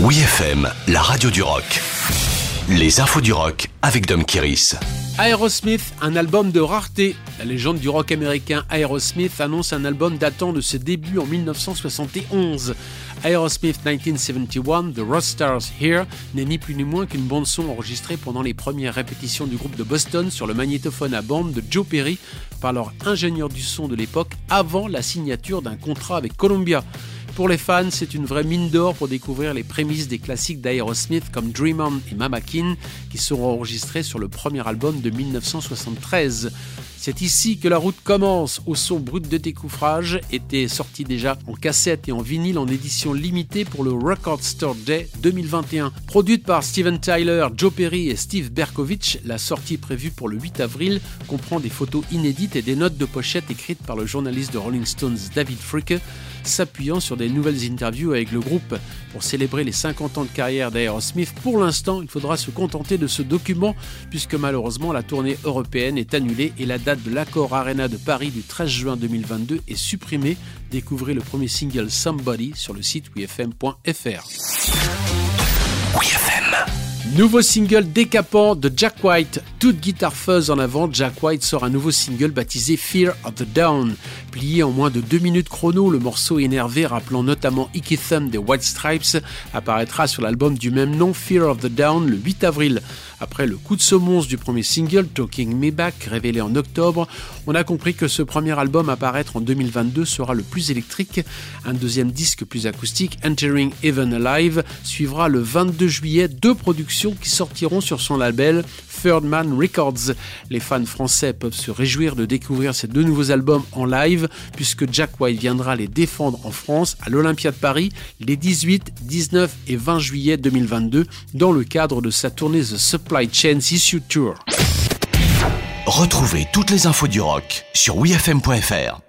Oui FM, la radio du rock. Les infos du rock avec Dom Kiris. Aerosmith, un album de rareté. La légende du rock américain Aerosmith annonce un album datant de ses débuts en 1971. Aerosmith 1971, The Stars Here, n'est ni plus ni moins qu'une bande-son enregistrée pendant les premières répétitions du groupe de Boston sur le magnétophone à bande de Joe Perry par leur ingénieur du son de l'époque avant la signature d'un contrat avec Columbia. Pour les fans, c'est une vraie mine d'or pour découvrir les prémices des classiques d'Aerosmith comme Dream On et Mama Kin qui seront enregistrés sur le premier album de 1973. C'est ici que la route commence. Au son brut de découfrage était sorti déjà en cassette et en vinyle en édition limitée pour le Record Store Day 2021. Produite par Steven Tyler, Joe Perry et Steve Berkovich, la sortie prévue pour le 8 avril comprend des photos inédites et des notes de pochette écrites par le journaliste de Rolling Stones David Fricke, s'appuyant sur des nouvelles interviews avec le groupe. Pour célébrer les 50 ans de carrière d'Aerosmith, pour l'instant, il faudra se contenter de ce document puisque malheureusement la tournée européenne est annulée et la date de l'accord Arena de Paris du 13 juin 2022 est supprimée. Découvrez le premier single Somebody sur le site wfm.fr. Nouveau single décapant de Jack White. Toute guitare fuzz en avant, Jack White sort un nouveau single baptisé Fear of the Down. Plié en moins de deux minutes chrono, le morceau énervé rappelant notamment Icky Thumb des White Stripes apparaîtra sur l'album du même nom Fear of the Down le 8 avril. Après le coup de semonce du premier single Talking Me Back révélé en octobre, on a compris que ce premier album à paraître en 2022 sera le plus électrique. Un deuxième disque plus acoustique, Entering Even Alive, suivra le 22 juillet deux productions qui sortiront sur son label Third Man Records. Les fans français peuvent se réjouir de découvrir ces deux nouveaux albums en live puisque Jack White viendra les défendre en France à l'Olympia de Paris les 18, 19 et 20 juillet 2022 dans le cadre de sa tournée The Supply Chain Issue Tour. Retrouvez toutes les infos du rock sur wfm.fr.